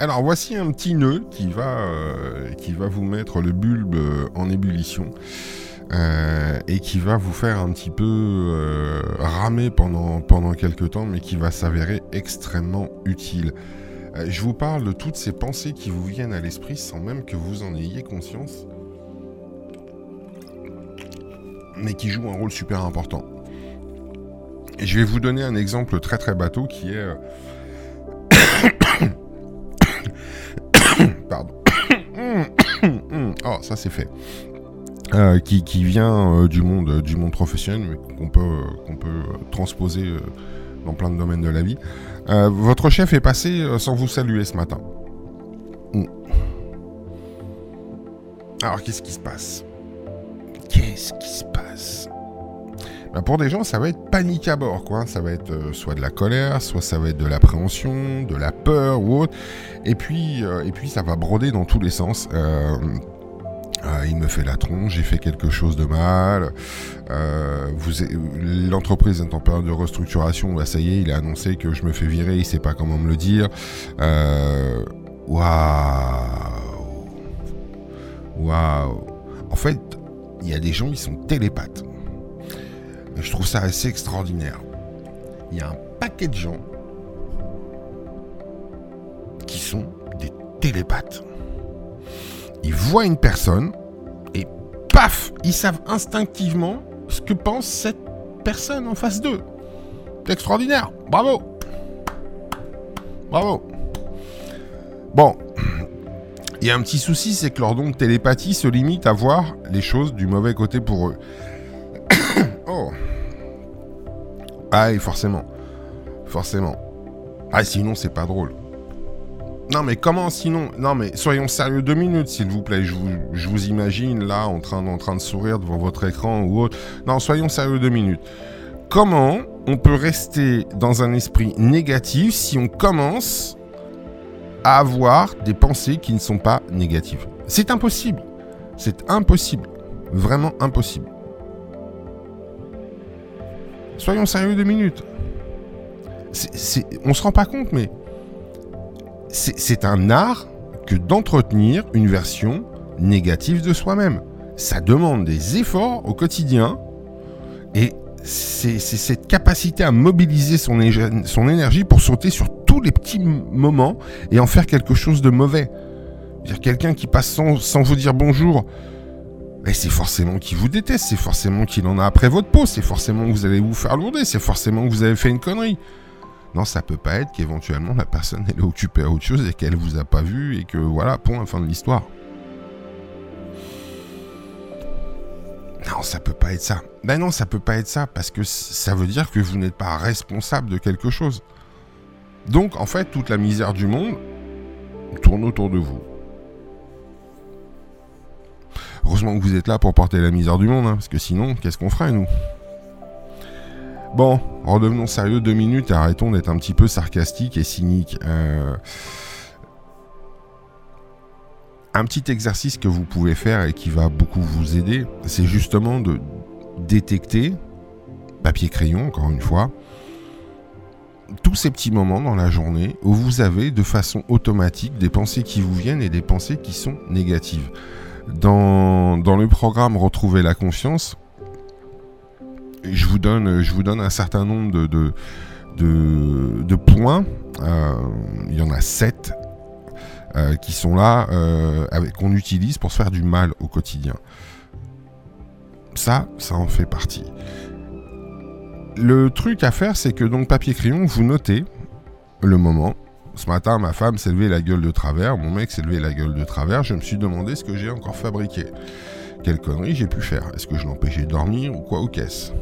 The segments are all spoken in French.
Alors voici un petit nœud qui va, euh, qui va vous mettre le bulbe en ébullition. Euh, et qui va vous faire un petit peu euh, ramer pendant, pendant quelques temps, mais qui va s'avérer extrêmement utile. je vous parle de toutes ces pensées qui vous viennent à l'esprit sans même que vous en ayez conscience, mais qui jouent un rôle super important. Je vais vous donner un exemple très très bateau qui est oh, ça c'est fait. Euh, qui, vient euh, du monde du monde professionnel, mais qu'on peut transposer euh, dans plein de domaines de la vie. votre chef est passé sans vous saluer ce matin. Hmm. Alors qu'est-ce qui se passe? Qu'est-ce qui se passe? Bah, pour des gens, ça va être panique à bord, quoi. Ça va être euh, soit de la colère, soit ça va être de l'appréhension, de la peur ou autre. Et puis, euh, ça va broder dans tous les sens. Euh, il me fait la tronche, j'ai fait quelque chose de mal. L'entreprise est en période de restructuration. Bah, ça y est, il a annoncé que je me fais virer, il sait pas comment me le dire. Waouh Waouh En fait, il y a des gens qui sont télépathes je trouve ça assez extraordinaire. Il y a un paquet de gens qui sont des télépathes. Ils voient une personne et paf, ils savent instinctivement ce que pense cette personne en face d'eux. C'est extraordinaire. Bravo. Bravo. Bon, il y a un petit souci, c'est que leur don de télépathie se limite à voir les choses du mauvais côté pour eux. Ah forcément. Forcément. Ah, sinon, c'est pas drôle. Non, mais comment sinon? Non, mais soyons sérieux deux minutes, s'il vous plaît. Je vous, imagine là, en train, en train de sourire devant votre écran ou autre. Non, soyons sérieux deux minutes. Comment on peut rester dans un esprit négatif si on commence à avoir des pensées qui ne sont pas négatives? C'est impossible. C'est impossible. Vraiment impossible. Soyons sérieux deux minutes. On on se rend pas compte, mais c'est un art que d'entretenir une version négative de soi-même. Ça demande des efforts au quotidien et c'est cette capacité à mobiliser son, énergie pour sauter sur tous les petits moments et en faire quelque chose de mauvais. Quelqu'un qui passe sans vous dire bonjour, c'est forcément qu'il vous déteste, c'est forcément qu'il en a après votre peau, c'est forcément que vous allez vous faire lourder, c'est forcément que vous avez fait une connerie. Non, ça peut pas être qu'éventuellement la personne est occupée à autre chose et qu'elle vous a pas vu et que voilà, point, fin de l'histoire. Non, ça peut pas être ça. Ben non, ça peut pas être ça parce que ça veut dire que vous n'êtes pas responsable de quelque chose. Donc, en fait, toute la misère du monde tourne autour de vous. Heureusement que vous êtes là pour porter la misère du monde, hein, parce que sinon, qu'est-ce qu'on ferait, nous Bon, redevenons sérieux deux minutes et arrêtons d'être un petit peu sarcastique et cynique. Euh, un petit exercice que vous pouvez faire et qui va beaucoup vous aider, c'est justement de détecter, papier-crayon encore une fois, tous ces petits moments dans la journée où vous avez de façon automatique des pensées qui vous viennent et des pensées qui sont négatives. Dans, le programme Retrouver la confiance, je vous donne, un certain nombre de, points. Euh, il y en a sept euh, qui sont là, euh, qu'on utilise pour se faire du mal au quotidien. Ça, ça en fait partie. Le truc à faire, c'est que donc papier-crayon, vous notez le moment, ce matin, ma femme s'est levée la gueule de travers, mon mec s'est levé la gueule de travers. Je me suis demandé ce que j'ai encore fabriqué. Quelle connerie j'ai pu faire? Est-ce que je l'empêchais de dormir ou quoi? Ou qu'est-ce?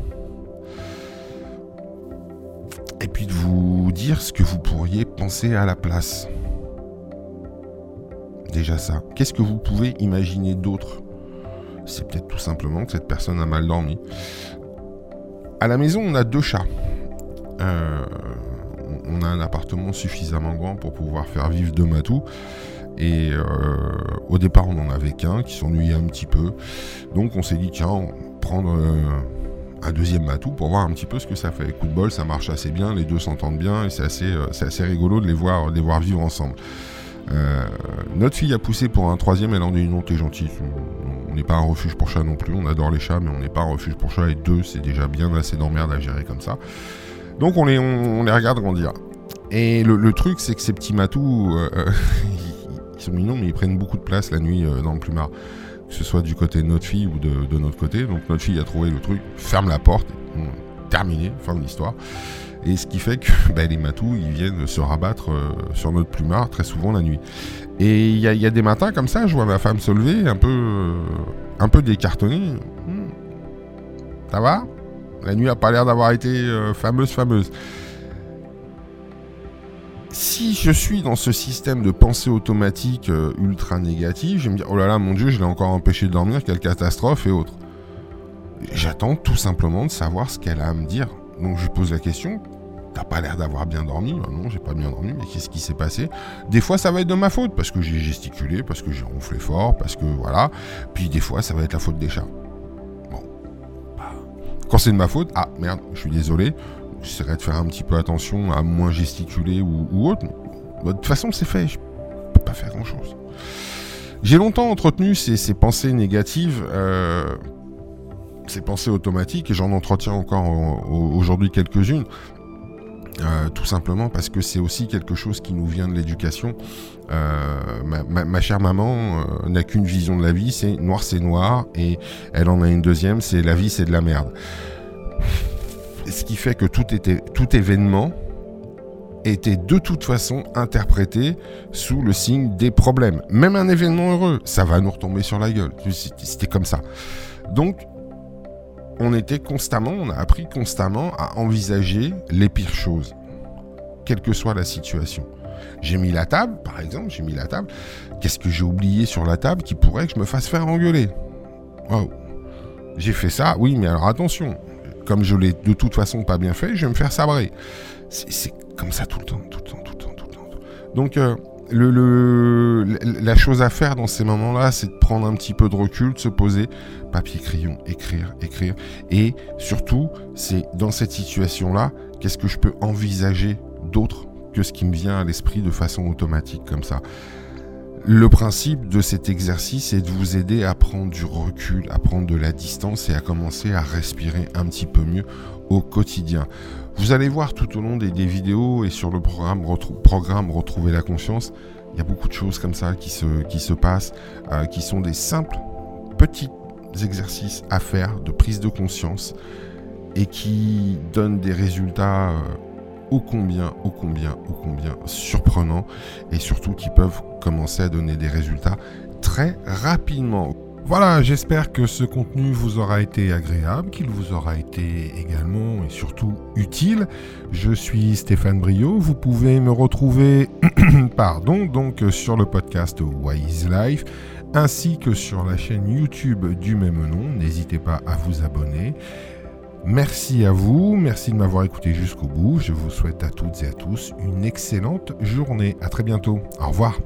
Et puis de vous dire ce que vous pourriez penser à la place. Déjà ça. Qu'est-ce que vous pouvez imaginer d'autre? C'est peut-être tout simplement que cette personne a mal dormi. À la maison, on a deux chats. Euh, on a un appartement suffisamment grand pour pouvoir faire vivre deux matous. Et euh, au départ, on n'en avait qu'un qui s'ennuyait un petit peu. Donc on s'est dit, tiens, prendre euh, un deuxième matou pour voir un petit peu ce que ça fait. Coup de bol, ça marche assez bien, les deux s'entendent bien et c'est assez, euh, rigolo de les voir, voir vivre ensemble. notre fille a poussé pour un troisième, elle en dit non, t'es gentil. On n'est pas un refuge pour chat non plus, on adore les chats, mais on n'est pas un refuge pour chat. Et deux, c'est déjà bien assez d'emmerde à gérer comme ça. Donc on les, on, les regarde grandir. Et le, truc, c'est que ces petits matous, ils sont mignons, mais ils prennent beaucoup de place la nuit dans le plumard que ce soit du côté de notre fille ou de, notre côté. Donc notre fille a trouvé le truc, ferme la porte, terminé, fin de l'histoire. Et ce qui fait que bah, les matous, ils viennent se rabattre euh, sur notre plumard très souvent la nuit. Et il y, a des matins comme ça, je vois ma femme se lever, un peu, euh, un peu décartonnée. Hmm. Ça va? La nuit a pas l'air d'avoir été euh, fameuse, fameuse si je suis dans ce système de pensée automatique euh, ultra négatif, je vais me dire, oh là là, mon Dieu, je l'ai encore empêché de dormir, quelle catastrophe et autres. J'attends tout simplement de savoir ce qu'elle a à me dire. Donc je pose la question, t'as pas l'air d'avoir bien dormi? Bah Non, j'ai pas bien dormi, mais qu'est-ce qui s'est passé? Des fois, ça va être de ma faute, parce que j'ai gesticulé, parce que j'ai ronflé fort, parce que voilà. Puis des fois, ça va être la faute des chats. Quand c'est de ma faute, ah merde, je suis désolé, j'essaierai de faire un petit peu attention à moins gesticuler ou, autre. de toute façon, c'est fait. Je peux pas faire grand chose. J'ai longtemps entretenu ces, pensées négatives, euh, ces pensées automatiques, et j'en entretiens encore aujourd'hui quelques-unes. Euh, tout simplement parce que c'est aussi quelque chose qui nous vient de l'éducation. Euh, ma, chère maman n'a qu'une vision de la vie, c'est noir c'est noir, et elle en a une deuxième, c'est la vie c'est de la merde ce qui fait que tout, était, tout événement était de toute façon interprété sous le signe des problèmes. Même un événement heureux, ça va nous retomber sur la gueule. C'était comme ça. Donc, on était constamment, on a appris constamment à envisager les pires choses, quelle que soit la situation. J'ai mis la table, par exemple, j'ai mis la table. Qu'est-ce que j'ai oublié sur la table qui pourrait que je me fasse faire engueuler? J'ai fait ça, oui, mais alors attention, comme je l'ai de toute façon pas bien fait, je vais me faire sabrer. C'est comme ça tout le temps, tout le temps, tout le temps, tout le temps. Donc, euh, la chose à faire dans ces moments-là, c'est de prendre un petit peu de recul, de se poser, papier, crayon, écrire, écrire. Et surtout, c'est dans cette situation-là, qu'est-ce que je peux envisager d'autre que ce qui me vient à l'esprit de façon automatique comme ça? Le principe de cet exercice est de vous aider à prendre du recul, à prendre de la distance et à commencer à respirer un petit peu mieux au quotidien. Vous allez voir tout au long des, vidéos et sur le programme, Retrouver la conscience, il y a beaucoup de choses comme ça qui se, qui se passent, euh, qui sont des simples petits exercices à faire de prise de conscience et qui donnent des résultats euh, ô combien, ô combien, ô combien surprenants et surtout qui peuvent commencer à donner des résultats très rapidement. Voilà, j'espère que ce contenu vous aura été agréable, qu'il vous aura été également et surtout utile. Je suis Stéphane Brio, vous pouvez me retrouver pardon, donc sur le podcast Wise Life ainsi que sur la chaîne YouTube du même nom. N'hésitez pas à vous abonner. Merci à vous, merci de m'avoir écouté jusqu'au bout. Je vous souhaite à toutes et à tous une excellente journée. À très bientôt. Au revoir.